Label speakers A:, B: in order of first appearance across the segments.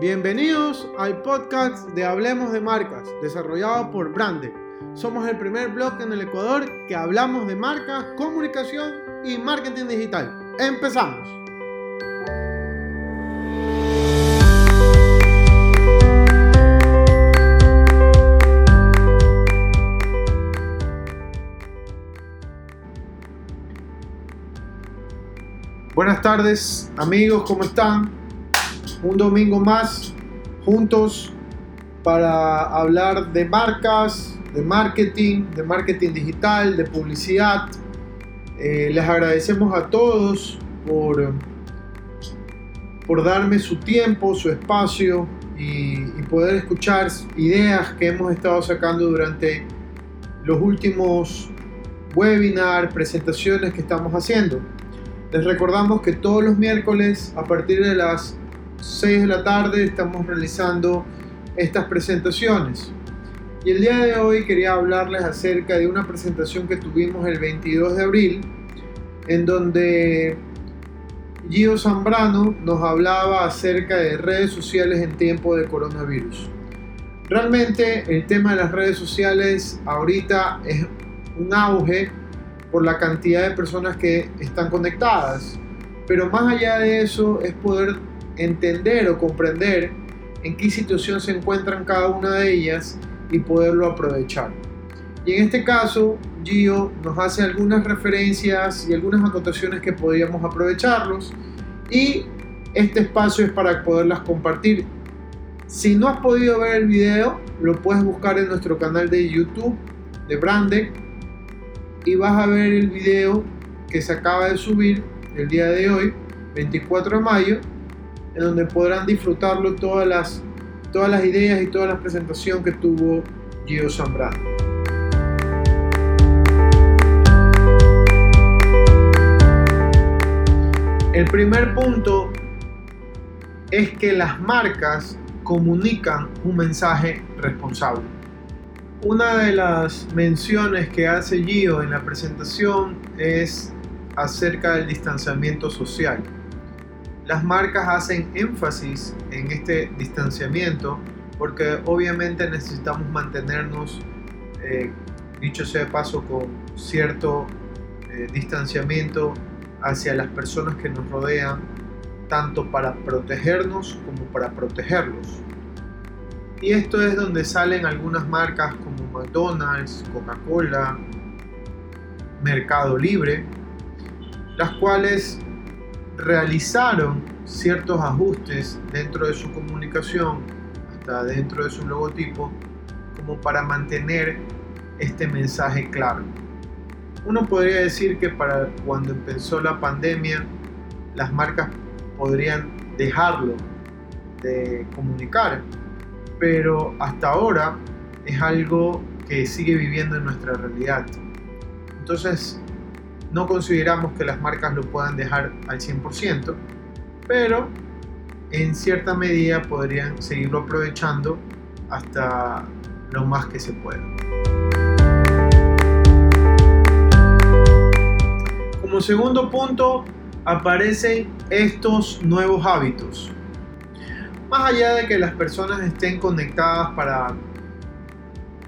A: Bienvenidos al podcast de Hablemos de Marcas, desarrollado por Brande. Somos el primer blog en el Ecuador que hablamos de marcas, comunicación y marketing digital. Empezamos. Buenas tardes amigos, ¿cómo están? Un domingo más juntos para hablar de marcas, de marketing, de marketing digital, de publicidad. Eh, les agradecemos a todos por, por darme su tiempo, su espacio y, y poder escuchar ideas que hemos estado sacando durante los últimos webinars, presentaciones que estamos haciendo. Les recordamos que todos los miércoles a partir de las 6 de la tarde estamos realizando estas presentaciones. Y el día de hoy quería hablarles acerca de una presentación que tuvimos el 22 de abril, en donde Gio Zambrano nos hablaba acerca de redes sociales en tiempo de coronavirus. Realmente el tema de las redes sociales ahorita es un auge por la cantidad de personas que están conectadas. Pero más allá de eso es poder entender o comprender en qué situación se encuentran cada una de ellas y poderlo aprovechar. Y en este caso, Gio nos hace algunas referencias y algunas anotaciones que podríamos aprovecharlos y este espacio es para poderlas compartir. Si no has podido ver el video, lo puedes buscar en nuestro canal de YouTube de Brande y vas a ver el video que se acaba de subir el día de hoy, 24 de mayo, en donde podrán disfrutarlo todas las, todas las ideas y toda la presentación que tuvo Gio Zambrano. El primer punto es que las marcas comunican un mensaje responsable. Una de las menciones que hace Gio en la presentación es acerca del distanciamiento social las marcas hacen énfasis en este distanciamiento porque obviamente necesitamos mantenernos, eh, dicho sea de paso, con cierto eh, distanciamiento hacia las personas que nos rodean, tanto para protegernos como para protegerlos. Y esto es donde salen algunas marcas como McDonald's, Coca-Cola, Mercado Libre, las cuales realizaron ciertos ajustes dentro de su comunicación, hasta dentro de su logotipo, como para mantener este mensaje claro. Uno podría decir que para cuando empezó la pandemia, las marcas podrían dejarlo de comunicar, pero hasta ahora es algo que sigue viviendo en nuestra realidad. Entonces, no consideramos que las marcas lo puedan dejar al 100%, pero en cierta medida podrían seguirlo aprovechando hasta lo más que se pueda. Como segundo punto aparecen estos nuevos hábitos. Más allá de que las personas estén conectadas para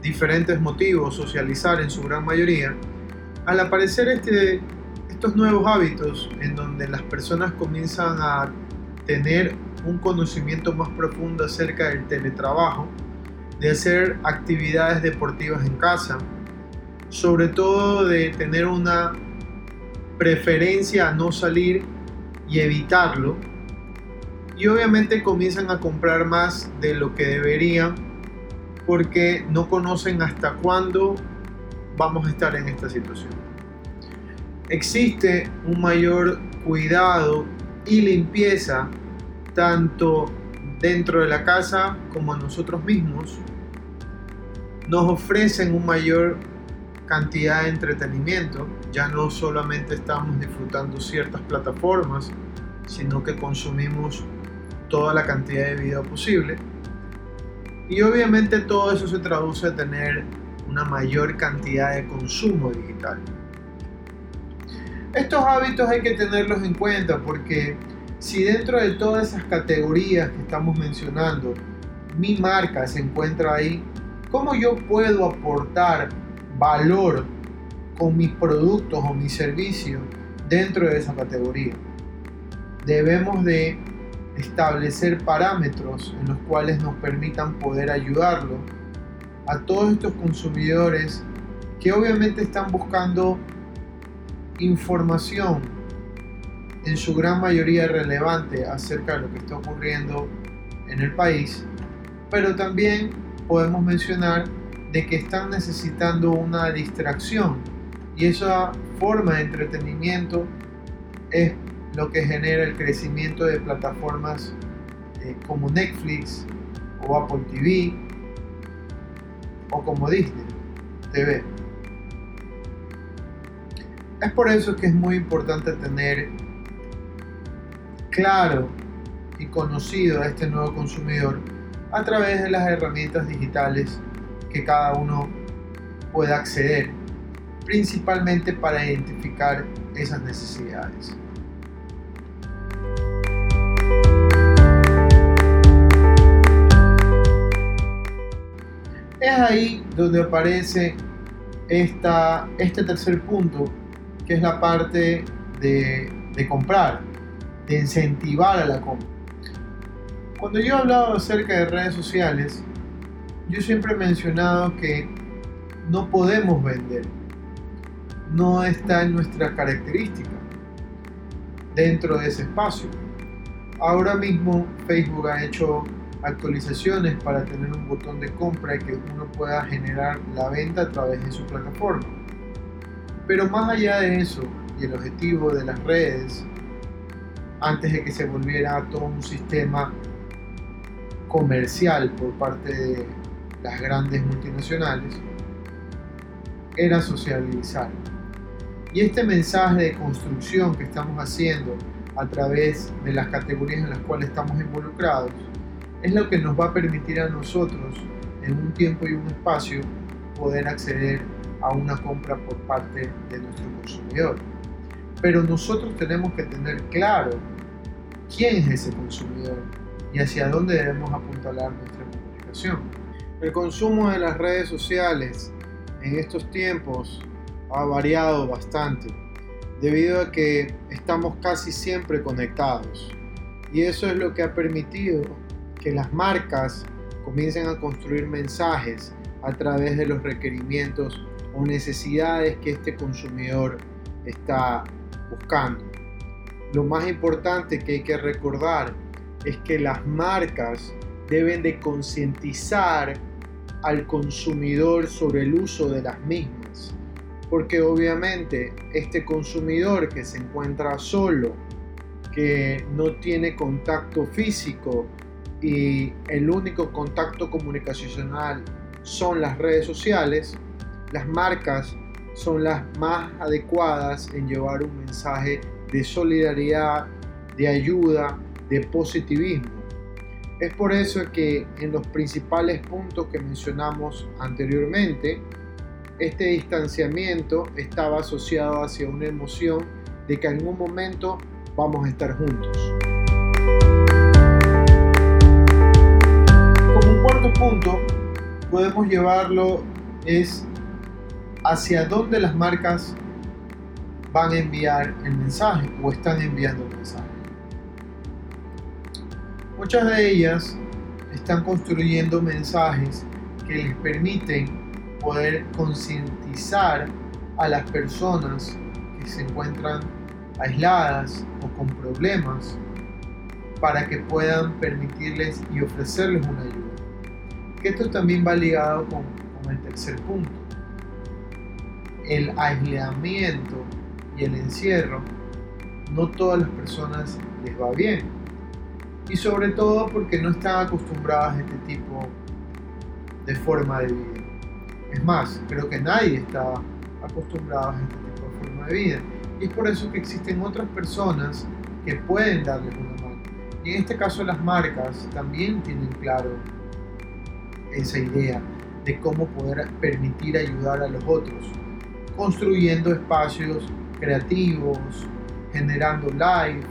A: diferentes motivos, socializar en su gran mayoría, al aparecer este, estos nuevos hábitos en donde las personas comienzan a tener un conocimiento más profundo acerca del teletrabajo, de hacer actividades deportivas en casa, sobre todo de tener una preferencia a no salir y evitarlo, y obviamente comienzan a comprar más de lo que deberían porque no conocen hasta cuándo vamos a estar en esta situación. Existe un mayor cuidado y limpieza tanto dentro de la casa como a nosotros mismos. Nos ofrecen una mayor cantidad de entretenimiento. Ya no solamente estamos disfrutando ciertas plataformas, sino que consumimos toda la cantidad de video posible. Y obviamente todo eso se traduce a tener una mayor cantidad de consumo digital. Estos hábitos hay que tenerlos en cuenta porque Si dentro de todas esas categorías que estamos mencionando, mi marca se encuentra ahí, ¿cómo yo puedo aportar valor con mis productos o mis servicios dentro de esa categoría? Debemos de establecer parámetros en los cuales nos permitan poder ayudarlo a todos estos consumidores que obviamente están buscando información en su gran mayoría relevante acerca de lo que está ocurriendo en el país, pero también podemos mencionar de que están necesitando una distracción y esa forma de entretenimiento es lo que genera el crecimiento de plataformas eh, como Netflix o Apple TV o como Disney TV. Es por eso que es muy importante tener claro y conocido a este nuevo consumidor a través de las herramientas digitales que cada uno pueda acceder, principalmente para identificar esas necesidades. Es ahí donde aparece esta, este tercer punto que es la parte de, comprar, de incentivar a la compra. Cuando yo he hablado acerca de redes sociales, yo siempre he mencionado que no podemos vender. No está en nuestra característica dentro de ese espacio. Ahora mismo Facebook ha hecho actualizaciones para tener un botón de compra y que uno pueda generar la venta a través de su plataforma. Pero más allá de eso, y el objetivo de las redes, antes de que se volviera todo un sistema comercial por parte de las grandes multinacionales, era socializar. Y este mensaje de construcción que estamos haciendo a través de las categorías en las cuales estamos involucrados es lo que nos va a permitir a nosotros en un tiempo y un espacio poder acceder a una compra por parte de nuestro consumidor. Pero nosotros tenemos que tener claro quién es ese consumidor y hacia dónde debemos apuntalar nuestra comunicación. El consumo de las redes sociales en estos tiempos ha variado bastante debido a que estamos casi siempre conectados y eso es lo que ha permitido que las marcas comiencen a construir mensajes a través de los requerimientos o necesidades que este consumidor está buscando. Lo más importante que hay que recordar es que las marcas deben de concientizar al consumidor sobre el uso de las mismas. Porque obviamente este consumidor que se encuentra solo, que no tiene contacto físico y el único contacto comunicacional son las redes sociales, las marcas son las más adecuadas en llevar un mensaje de solidaridad, de ayuda, de positivismo. Es por eso que en los principales puntos que mencionamos anteriormente, este distanciamiento estaba asociado hacia una emoción de que en un momento vamos a estar juntos. Como un cuarto punto, podemos llevarlo es hacia dónde las marcas van a enviar el mensaje o están enviando el mensaje. Muchas de ellas están construyendo mensajes que les permiten poder concientizar a las personas que se encuentran aisladas o con problemas para que puedan permitirles y ofrecerles una ayuda. Que esto también va ligado con, con el tercer punto el aislamiento y el encierro, no todas las personas les va bien. Y sobre todo porque no están acostumbradas a este tipo de forma de vida. Es más, creo que nadie está acostumbrado a este tipo de forma de vida. Y es por eso que existen otras personas que pueden darles una mano. Y en este caso las marcas también tienen claro esa idea de cómo poder permitir ayudar a los otros construyendo espacios creativos, generando live,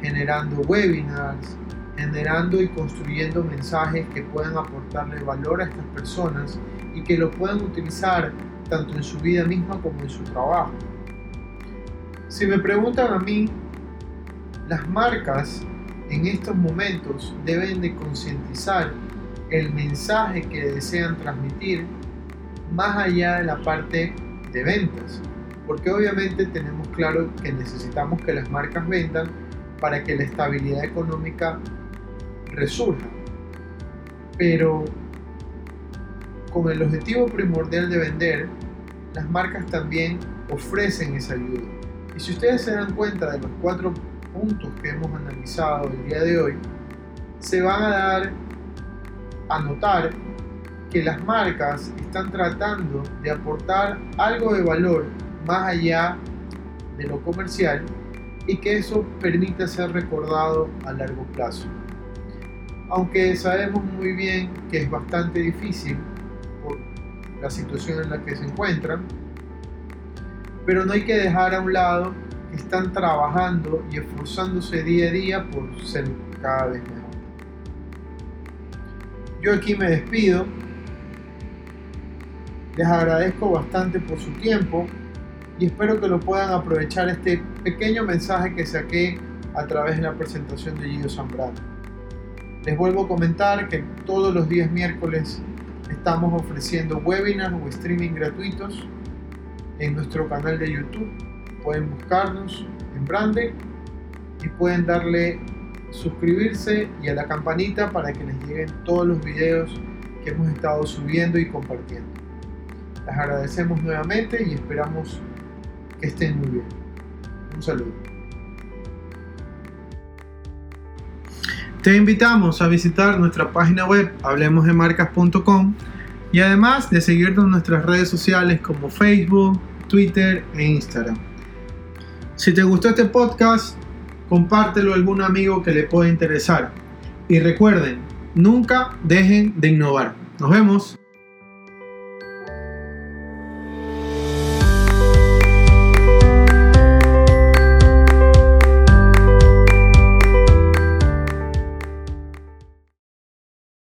A: generando webinars, generando y construyendo mensajes que puedan aportarle valor a estas personas y que lo puedan utilizar tanto en su vida misma como en su trabajo. Si me preguntan a mí, las marcas en estos momentos deben de concientizar el mensaje que desean transmitir más allá de la parte de ventas. Porque obviamente tenemos claro que necesitamos que las marcas vendan para que la estabilidad económica resurja. Pero con el objetivo primordial de vender, las marcas también ofrecen esa ayuda. Y si ustedes se dan cuenta de los cuatro puntos que hemos analizado el día de hoy, se van a dar a notar que las marcas están tratando de aportar algo de valor más allá de lo comercial y que eso permita ser recordado a largo plazo. Aunque sabemos muy bien que es bastante difícil por la situación en la que se encuentran, pero no hay que dejar a un lado que están trabajando y esforzándose día a día por ser cada vez mejor. Yo aquí me despido. Les agradezco bastante por su tiempo y espero que lo puedan aprovechar este pequeño mensaje que saqué a través de la presentación de Gio Zambrano. Les vuelvo a comentar que todos los días miércoles estamos ofreciendo webinars o streaming gratuitos en nuestro canal de YouTube. Pueden buscarnos en Brande y pueden darle suscribirse y a la campanita para que les lleguen todos los videos que hemos estado subiendo y compartiendo. Les agradecemos nuevamente y esperamos que estén muy bien. Un saludo. Te invitamos a visitar nuestra página web hablemosdemarcas.com y además de seguirnos en nuestras redes sociales como Facebook, Twitter e Instagram. Si te gustó este podcast, compártelo a algún amigo que le pueda interesar. Y recuerden, nunca dejen de innovar. Nos vemos.